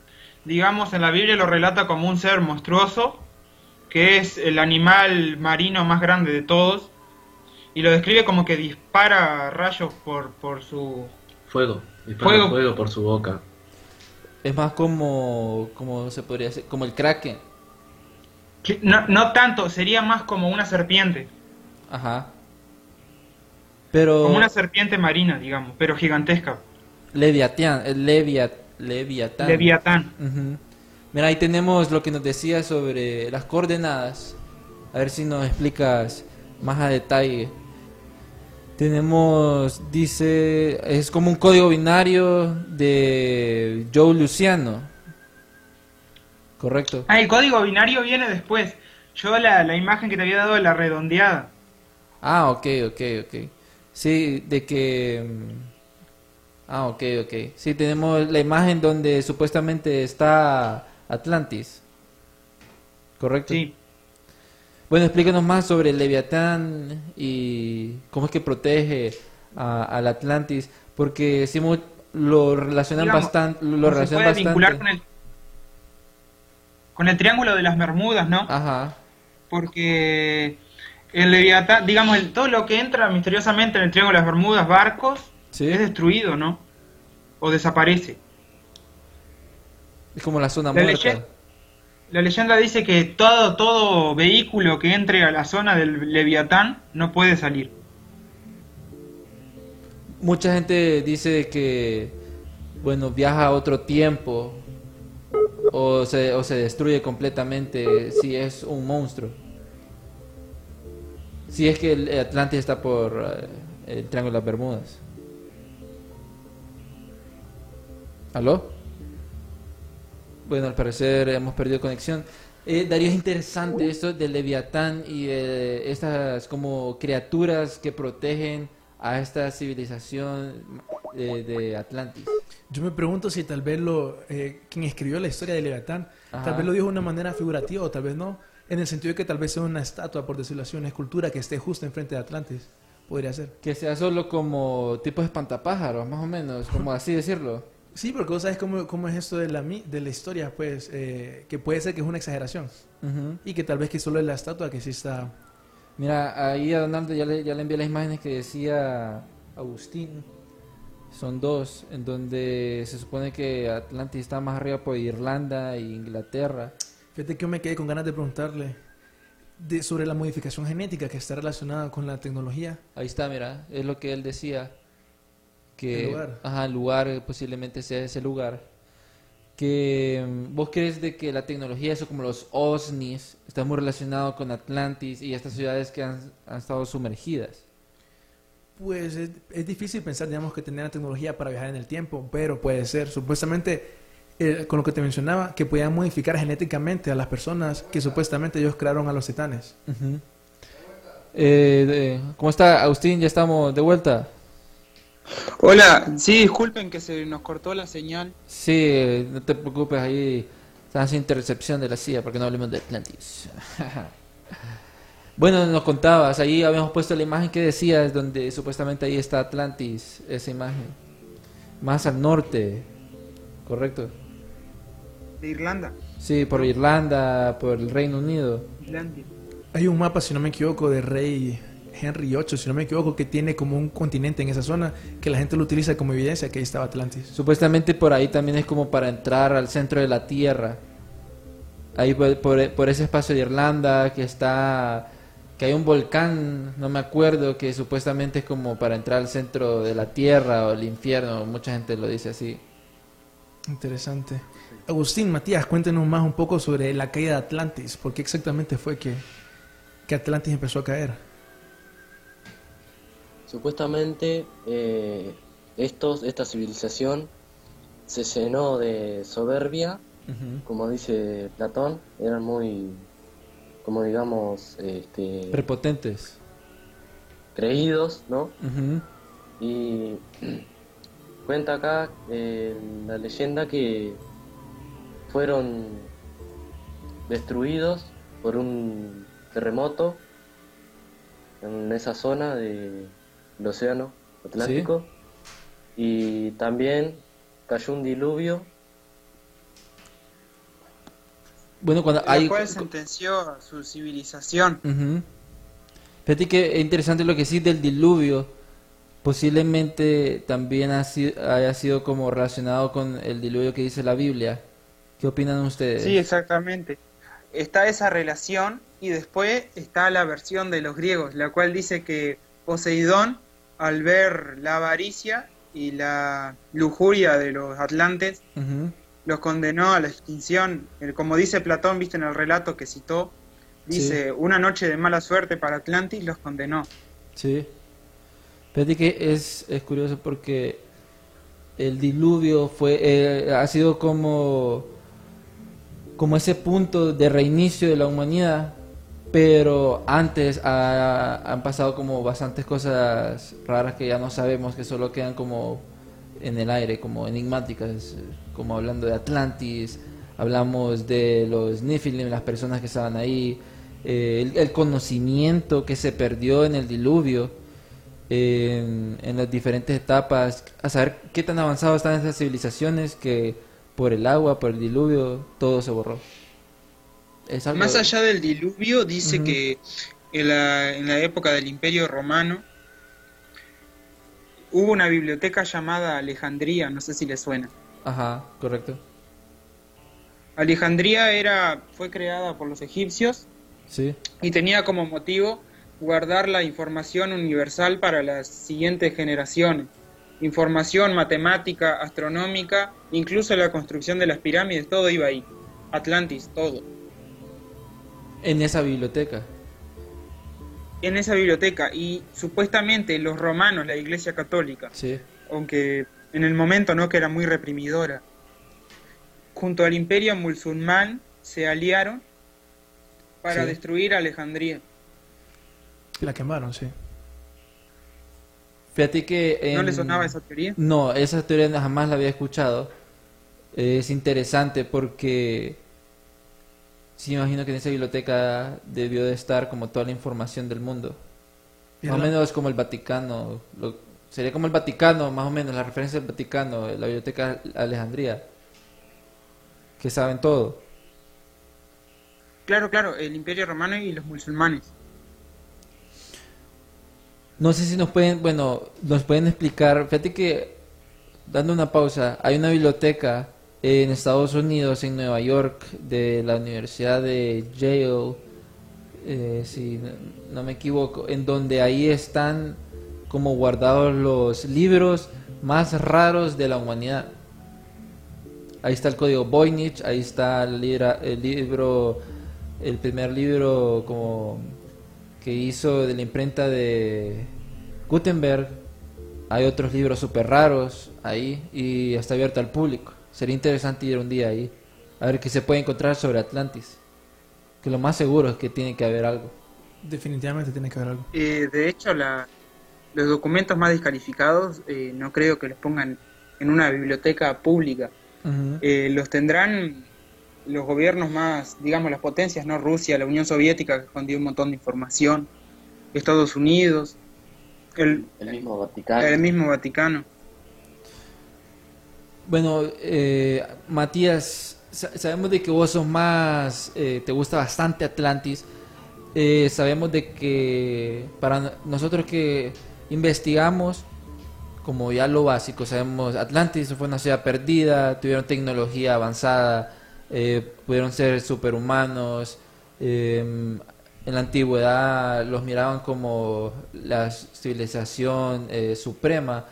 digamos, en la Biblia lo relata como un ser monstruoso, que es el animal marino más grande de todos, y lo describe como que dispara rayos por, por su... Fuego. Dispara Fuego. fuego por su boca. Es más como, como se podría decir, como el kraken. No, no tanto, sería más como una serpiente, Ajá. Pero como una serpiente marina, digamos, pero gigantesca. Leviatán, el Leviat, Leviatán. Leviatán. Mira, ahí tenemos lo que nos decía sobre las coordenadas. A ver si nos explicas más a detalle. Tenemos, dice, es como un código binario de Joe Luciano. Correcto. Ah, el código binario viene después. Yo la, la imagen que te había dado de la redondeada. Ah, ok, ok, ok. Sí, de que... mm, Ah, ok, ok. Sí, tenemos la imagen donde supuestamente está Atlantis. Correcto. Sí. Bueno, explícanos más sobre el Leviatán y cómo es que protege a- al Atlantis, porque si lo relacionan Digamos, bastante, lo se relacionan puede vincular con el, con el triángulo de las Bermudas, ¿no? Ajá. Porque el Leviatán, digamos, el- todo lo que entra misteriosamente en el triángulo de las Bermudas, barcos, Sí. es destruido, ¿no? O desaparece. Es como la zona La, muerta. La leyenda dice que todo, todo vehículo que entre a la zona del Leviatán no puede salir. Mucha gente dice que, bueno, viaja a otro tiempo o se, o se destruye completamente si es un monstruo. Si es que el Atlantis está por eh, el Triángulo de las Bermudas. ¿Aló? Bueno, al parecer hemos perdido conexión. Eh, Darío, es interesante esto del Leviatán y de estas como criaturas que protegen a esta civilización de, de Atlantis. Yo me pregunto si tal vez lo, eh, quien escribió la historia de Leviatán, Ajá. tal vez lo dijo de una manera figurativa o tal vez no, en el sentido de que tal vez sea una estatua, por decirlo así, una escultura que esté justo enfrente de Atlantis. Podría ser. Que sea solo como tipo de espantapájaros, más o menos, como así decirlo. Sí, porque vos sabes cómo, cómo es esto de la, de la historia, pues, eh, que puede ser que es una exageración. Ujú. Y que tal vez que solo es la estatua que sí está... Mira, ahí a Donaldo ya le, ya le envié las imágenes que decía Agustín. Son dos, en donde se supone que Atlantis está más arriba por Irlanda e Inglaterra. Fíjate que yo me quedé con ganas de preguntarle de, sobre la modificación genética que está relacionada con la tecnología. Ahí está, mira, es lo que él decía. Que, El lugar. Ajá, el lugar eh, posiblemente sea ese lugar. que mm, vos crees de que la tecnología, eso como los OSNIs, está muy relacionado con Atlantis y estas ciudades que han, han estado sumergidas. Pues es, es difícil pensar, digamos, que tener la tecnología para viajar en el tiempo, pero puede ser. Supuestamente, eh, con lo que te mencionaba, que podían modificar genéticamente a las personas que supuestamente ellos crearon a los titanes. Eh, de- ¿Cómo está Agustín? Ya estamos de vuelta. Hola, sí, disculpen que se nos cortó la señal. Sí, no te preocupes, ahí están sin intercepción de la CIA porque no hablemos de Atlantis. bueno, nos contabas, ahí habíamos puesto la imagen que decías, donde supuestamente ahí está Atlantis, esa imagen. Más al norte, ¿correcto? De Irlanda. Sí, por Irlanda, por el Reino Unido. Islandia. Hay un mapa, si no me equivoco, de Rey Henry VIII, si no me equivoco, que tiene como un continente en esa zona, que la gente lo utiliza como evidencia que ahí estaba Atlantis. Supuestamente por ahí también es como para entrar al centro de la Tierra. Ahí por, por- por ese espacio de Irlanda que está... Que hay un volcán, no me acuerdo, que supuestamente es como para entrar al centro de la Tierra o el infierno. Mucha gente lo dice así. Interesante. Agustín, Matías, cuéntenos más un poco sobre la caída de Atlantis. ¿Por qué exactamente fue que, que Atlantis empezó a caer? Supuestamente eh, estos, esta civilización se llenó de soberbia, como dice Platón, eran muy, como digamos, este, Prepotentes. creídos, ¿no? Y cuenta acá eh, la leyenda que fueron destruidos por un terremoto en esa zona del océano Atlántico y también cayó un diluvio Bueno, cuando hay... cual sentenció a su civilización. Ujú. Fíjate que es interesante lo que sí del diluvio. Posiblemente también ha si- haya sido como relacionado con el diluvio que dice la Biblia. ¿Qué opinan ustedes? Sí, exactamente. Está esa relación y después está la versión de los griegos, la cual dice que Poseidón, al ver la avaricia y la lujuria de los atlantes, los condenó a la extinción. El- Como dice Platón, viste en el relato que citó, dice, una noche de mala suerte para Atlantis los condenó. Sí. Fíjate que es, es curioso porque el diluvio fue eh, ha sido como como ese punto de reinicio de la humanidad, pero antes ha- han pasado como bastantes cosas raras que ya no sabemos, que solo quedan como en el aire, como enigmáticas, como hablando de Atlantis, hablamos de los Nephilim, las personas que estaban ahí, eh, el, el conocimiento que se perdió en el diluvio, en, en las diferentes etapas, a saber qué tan avanzadas están esas civilizaciones que por el agua, por el diluvio, todo se borró. Más allá del diluvio, dice que en la, en la época del Imperio Romano hubo una biblioteca llamada Alejandría, no sé si le suena. Ajá, correcto. Alejandría era, fue creada por los egipcios Sí. y tenía como motivo guardar la información universal para las siguientes generaciones. Información matemática, astronómica, incluso la construcción de las pirámides, todo iba ahí. Atlantis, todo. En esa biblioteca. En esa biblioteca y supuestamente los romanos, la Iglesia Católica, Sí. aunque en el momento no que era muy reprimidora, junto al imperio musulmán se aliaron para Sí. destruir Alejandría. La quemaron, sí. Fíjate que... ¿No le sonaba esa teoría? No, esa teoría jamás la había escuchado. Es interesante porque sí imagino que en esa biblioteca debió de estar como toda la información del mundo. Más o menos como el Vaticano. lo- sería como el Vaticano, más o menos, la referencia del Vaticano, la biblioteca Alejandría. Que saben todo. Claro, claro, el imperio romano y los musulmanes. No sé si nos pueden, bueno, nos pueden explicar. Fíjate que, dando una pausa, hay una biblioteca en Estados Unidos, en Nueva York, de la Universidad de Yale, eh, si no, me equivoco, en donde ahí están como guardados los libros más raros de la humanidad. ahí está el código Voynich, ahí está el, el libro, el primer libro como que hizo de la imprenta de Gutenberg. Hay otros libros súper raros ahí y está abierto al público. Sería interesante ir un día ahí a ver qué se puede encontrar sobre Atlantis. Que lo más seguro es que tiene que haber algo. Definitivamente tiene que haber algo. Eh, de hecho, la, los documentos más descalificados eh, no creo que los pongan en una biblioteca pública. Eh, los tendrán los gobiernos más, digamos, las potencias, ¿no? Rusia, la Unión Soviética, que escondió un montón de información, Estados Unidos, el, El mismo Vaticano. el mismo Vaticano. Bueno, eh, Matías, sa- sabemos de que vos sos más, eh, te gusta bastante Atlantis. Eh, sabemos de que para no- nosotros que investigamos, como ya lo básico, sabemos Atlantis fue una ciudad perdida, tuvieron tecnología avanzada, eh, pudieron ser superhumanos. eh, en la antigüedad los miraban como la civilización eh, suprema,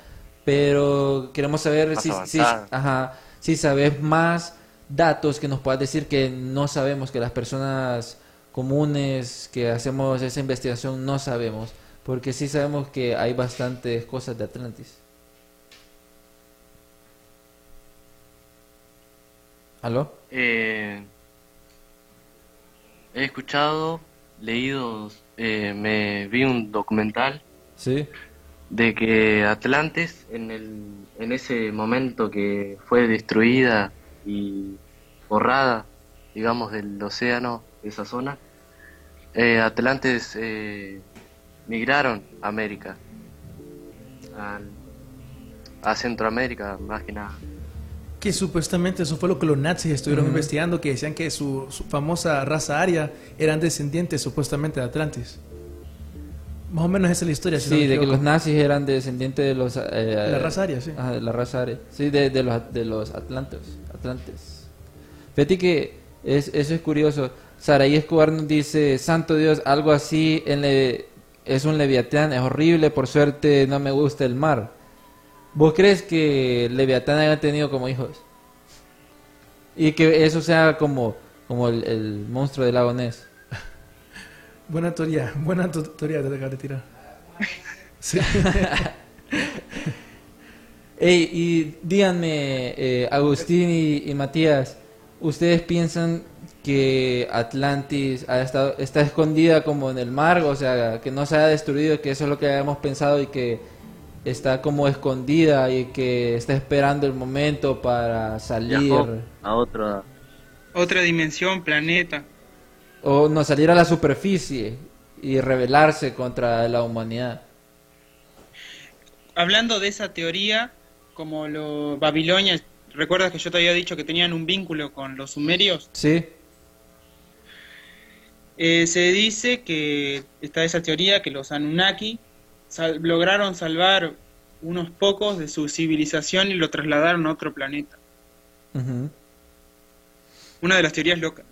pero queremos saber si, si, ajá, si sabes más datos que nos puedas decir que no sabemos, que las personas comunes que hacemos esa investigación no sabemos, porque sí sabemos que hay bastantes cosas de Atlantis. ¿Aló? Eh, he escuchado, leído, eh, me vi un documental Sí. De que Atlantis en el en ese momento que fue destruida y borrada digamos del océano esa zona eh, Atlantes eh, migraron a América a Centroamérica más que nada Que supuestamente eso fue lo que los nazis estuvieron investigando, que decían que su, su famosa raza aria eran descendientes supuestamente de Atlantis. Más o menos esa es la historia. si no Sí, me de que los nazis eran descendientes de los... eh, La raza aria, sí. Ajá, de la raza aria. Sí, de, de los, de los atlantes. atlantes. Fíjate que es, eso es curioso. Saraí Escobar nos dice, santo Dios, algo así en le- es un leviatán, es horrible, por suerte no me gusta el mar. ¿Vos crees que leviatán haya tenido como hijos? Y que eso sea como, como el, el monstruo del lago Ness. Buena teoría, buena teoría te acabas de tirar. Sí. Ey, y díganme, eh, Agustín y, y Matías, ¿ustedes piensan que Atlantis ha estado, está escondida como en el mar? O sea, que no se ha destruido, que eso es lo que habíamos pensado y que está como escondida y que está esperando el momento para salir viajó a otro Otra dimensión, planeta. O no salir a la superficie y rebelarse contra la humanidad. Hablando de esa teoría, como los Babilonia, ¿recuerdas que yo te había dicho que tenían un vínculo con los sumerios? ¿Sí? Eh, se dice que está esa teoría que los Anunnaki sal- lograron salvar unos pocos de su civilización y lo trasladaron a otro planeta. Una de las teorías locas.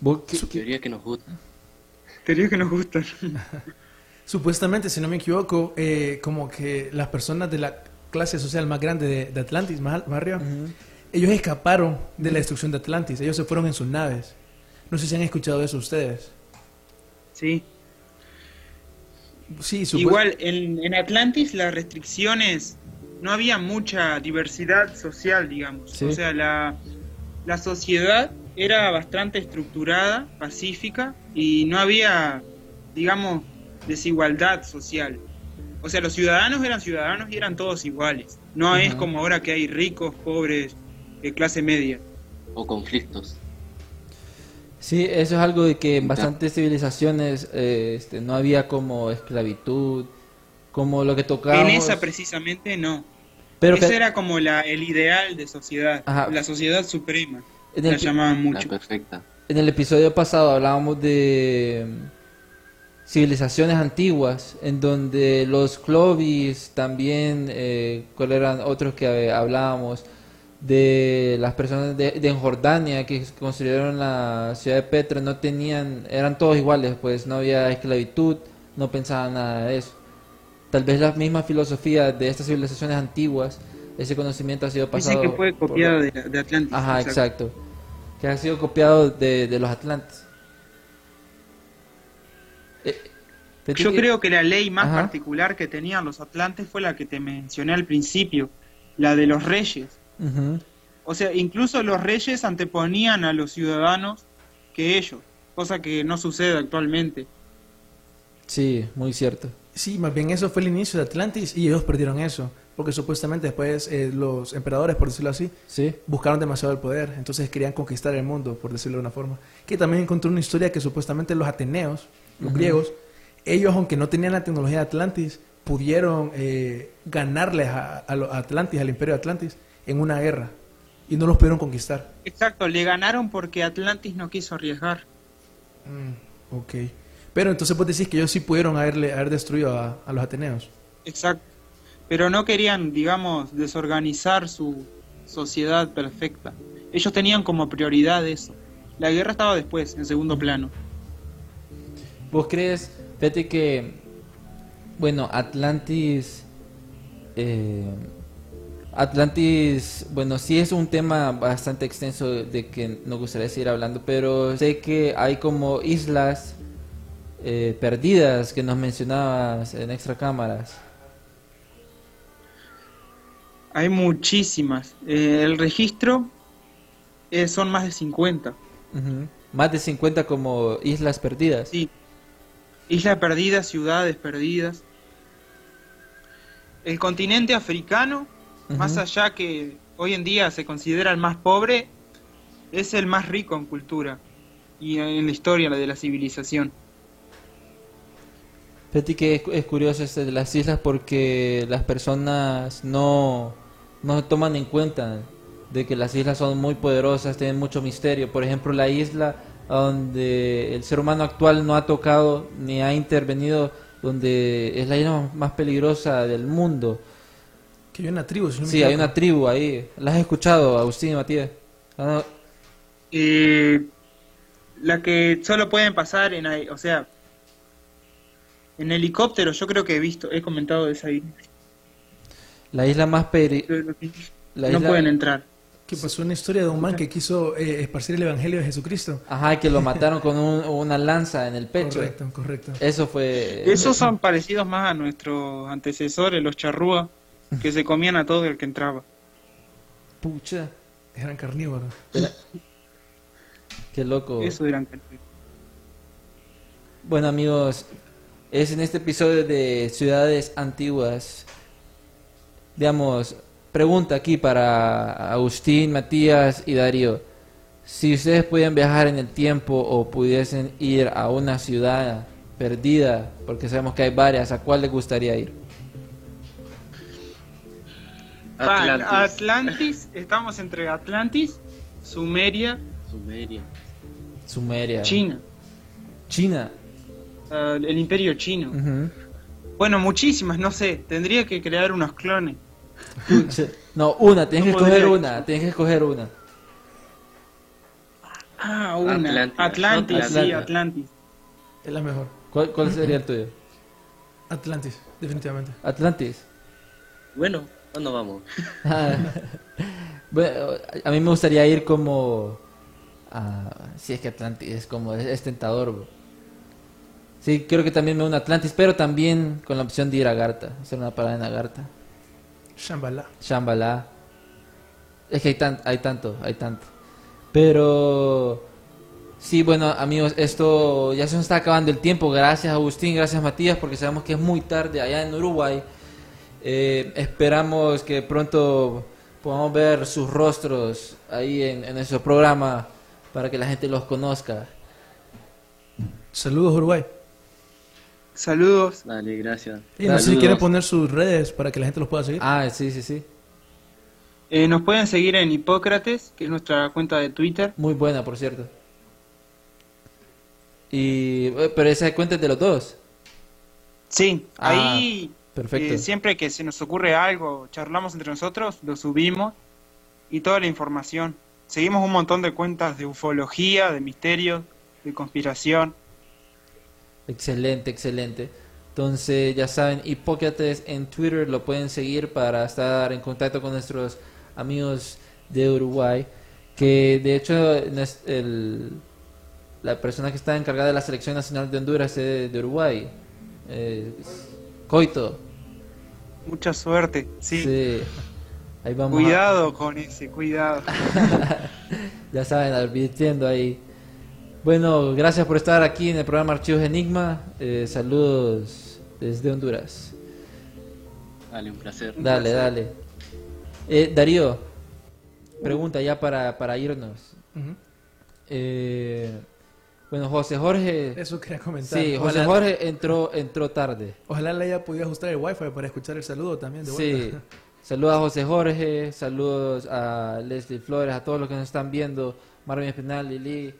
¿Vos qué- qué- teoría que nos gusta Teorías que nos gustan. Supuestamente, si no me equivoco, eh, como que las personas de la clase social más grande de, de Atlantis, más, al- más arriba, ellos escaparon de la destrucción de Atlantis. Ellos se fueron en sus naves. No sé si han escuchado eso ustedes. Sí. Sí, Igual, en, en Atlantis las restricciones, no había mucha diversidad social, digamos. Sí. O sea, la, la sociedad era bastante estructurada, pacífica, y no había, digamos, desigualdad social. O sea, los ciudadanos eran ciudadanos y eran todos iguales. No es como ahora que hay ricos, pobres, de clase media. o conflictos Sí, eso es algo de que en bastantes civilizaciones eh, este, no había como esclavitud, como lo que tocábamos. En esa precisamente no. pero Ese que- era como la, el ideal de sociedad, Ajá. la sociedad suprema. En, el, llamaban la mucho. perfecta en el episodio pasado hablábamos de mm, civilizaciones antiguas, en donde los Clovis también, eh, ¿cuáles eran otros que eh, hablábamos? De las personas de, Jordania que construyeron la ciudad de Petra, no tenían, eran todos iguales, pues no había esclavitud, no pensaban nada de eso. Tal vez la misma filosofía de estas civilizaciones antiguas ese conocimiento ha sido pasado. Dicen que fue por- copiado de, de Atlantis. Ajá, exacto. Que ha sido copiado de, de los Atlantes. Eh, Yo que- creo que la ley más Ajá. particular que tenían los atlantes fue la que te mencioné al principio, la de los reyes. O sea, incluso los reyes anteponían a los ciudadanos que ellos, cosa que no sucede actualmente. Sí, muy cierto. Sí, más bien eso fue el inicio de Atlantis y ellos perdieron eso. Porque supuestamente después eh, los emperadores, por decirlo así, Sí. buscaron demasiado el poder. Entonces querían conquistar el mundo, por decirlo de una forma. Que también encontré una historia que supuestamente los ateneos, los griegos, ellos, aunque no tenían la tecnología de Atlantis, pudieron eh, ganarles a, a Atlantis, al imperio de Atlantis, en una guerra. Y no los pudieron conquistar. Exacto, le ganaron porque Atlantis no quiso arriesgar. Mm, ok. Pero entonces vos decís que ellos sí pudieron haberle, haber destruido a, a los ateneos. Exacto. Pero no querían, digamos, desorganizar su sociedad perfecta. Ellos tenían como prioridad eso. La guerra estaba después, en segundo plano. ¿Vos crees, fíjate que, bueno, Atlantis, eh, Atlantis, bueno, sí es un tema bastante extenso de que nos gustaría seguir hablando, pero sé que hay como islas eh, perdidas que nos mencionabas en extra cámaras. Hay muchísimas. Eh, el registro eh, son más de 50. Ujú. Más de 50 como islas perdidas. Sí. Islas perdidas, ciudades perdidas. El continente africano, más allá que hoy en día se considera el más pobre, es el más rico en cultura y en la historia de la civilización. Fíjate que es, es curioso este de las islas porque las personas no, no toman en cuenta de que las islas son muy poderosas, tienen mucho misterio. Por ejemplo, la isla donde el ser humano actual no ha tocado ni ha intervenido, donde es la isla más peligrosa del mundo. Que hay una tribu, si no me Sí, hay una tribu ahí. ¿La has escuchado, Agustín y Matías? Ah, no. Eh, la que solo pueden pasar en, ahí- o sea, en helicóptero. Yo creo que he visto, he comentado de esa isla. La isla más peri... La no isla- pueden entrar. Que pasó una historia de un man que quiso eh, esparcir el evangelio de Jesucristo. Ajá, que lo mataron con un- una lanza en el pecho. Correcto, correcto. Eso fue... Esos son parecidos más a nuestros antecesores, los charrúas, que se comían a todo el que entraba. Pucha. Eran carnívoros. Qué loco. Eso eran. Bueno amigos, es en este episodio de Ciudades Antiguas. Digamos, pregunta aquí para Agustín, Matías y Darío. Si ustedes pudieran viajar en el tiempo o pudiesen ir a una ciudad perdida, porque sabemos que hay varias, ¿a cuál les gustaría ir? Atlantis. Atlantis, estamos entre Atlantis, Sumeria, Sumeria. Sumeria. China, China. eh, el imperio chino. Bueno, muchísimas, no sé, tendría que crear unos clones. No, una, tienes No que escoger una, tienes que escoger una. Ah, una. Atlantis, sí. Atlantis. Es la mejor. ¿Cuál, cuál sería el tuyo? Atlantis, definitivamente. Atlantis. Bueno, ¿cuándo vamos? Ah, bueno, a mí me gustaría ir como... a- si es que Atlantis es como... Es, es tentador. bro. Sí, creo que también me uno a Atlantis, pero también con la opción de ir a Garta. Hacer una parada en Agartha. Shambhala. Shambhala. Es que hay, tan, hay tanto, hay tanto. Pero... Sí, bueno, amigos, esto ya se nos está acabando el tiempo. Gracias, Agustín, gracias, Matías, porque sabemos que es muy tarde allá en Uruguay. Eh, esperamos que pronto podamos ver sus rostros ahí en, en nuestro programa para que la gente los conozca. Saludos, Uruguay. Saludos. Dale, gracias. Y no sé si quieren poner sus redes para que la gente los pueda seguir. Ah, sí, sí, sí. Eh, nos pueden seguir en Hipócrates, que es nuestra cuenta de Twitter. Muy buena, por cierto. Y, eh, pero esa cuenta es de los dos. Sí, Ah, ahí perfecto. eh, siempre que se nos ocurre algo, charlamos entre nosotros, lo subimos y toda la información. Seguimos un montón de cuentas de ufología, de misterios, de conspiración. Excelente, excelente. Entonces, ya saben, Hipócrates en Twitter lo pueden seguir para estar en contacto con nuestros amigos de Uruguay. Que de hecho, el- la persona que está encargada de la selección nacional de Honduras es de Uruguay. Eh, Coito. Mucha suerte, sí. Sí. Ahí vamos. a- Cuidado con ese, cuidado. ya saben, advirtiendo ahí. Bueno, gracias por estar aquí en el programa Archivos Enigma. Eh, saludos desde Honduras. Dale, un placer. Dale, dale. Eh, Darío, pregunta ya para, para irnos. Eh, bueno, José Jorge. Eso quería comentar. Sí, José Ojalá- Jorge entró, entró tarde. Ojalá le haya podido ajustar el wifi para escuchar el saludo también de Sí. Saludos a José Jorge, saludos a Leslie Flores, a todos los que nos están viendo, Marvin Espinal, Lili,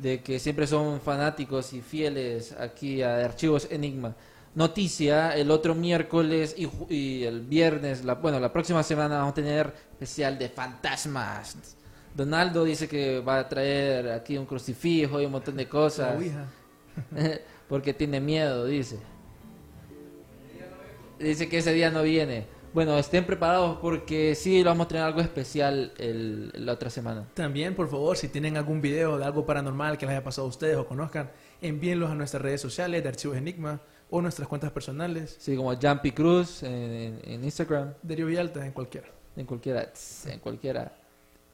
de que siempre son fanáticos y fieles aquí a Archivos Enigma. Noticia, el otro miércoles y, y el viernes, la, bueno, la próxima semana vamos a tener especial de fantasmas. Donaldo dice que va a traer aquí un crucifijo y un montón de cosas. porque tiene miedo, dice. Dice que ese día no viene. Bueno, estén preparados porque sí, lo vamos a tener algo especial el- la otra semana. También, por favor, si tienen algún video de algo paranormal que les haya pasado a ustedes o conozcan, envíenlos a nuestras redes sociales de Archivos Enigma o nuestras cuentas personales. Sí, como Jumpy Cruz en, en- en Instagram, Darío Villalta en cualquiera. en cualquiera, en cualquiera.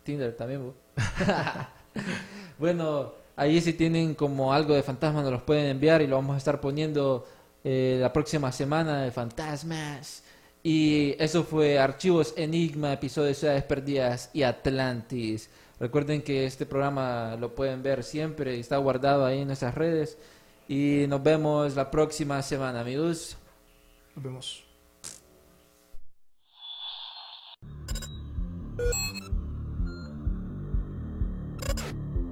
Tinder también. bueno, ahí si tienen como algo de fantasma nos los pueden enviar y lo vamos a estar poniendo eh, la próxima semana de fantasmas. Y eso fue Archivos Enigma, episodio de Ciudades Perdidas y Atlantis. Recuerden que este programa lo pueden ver siempre, está guardado ahí en nuestras redes. Y nos vemos la próxima semana, amigos. Nos vemos.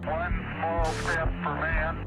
One small step for man.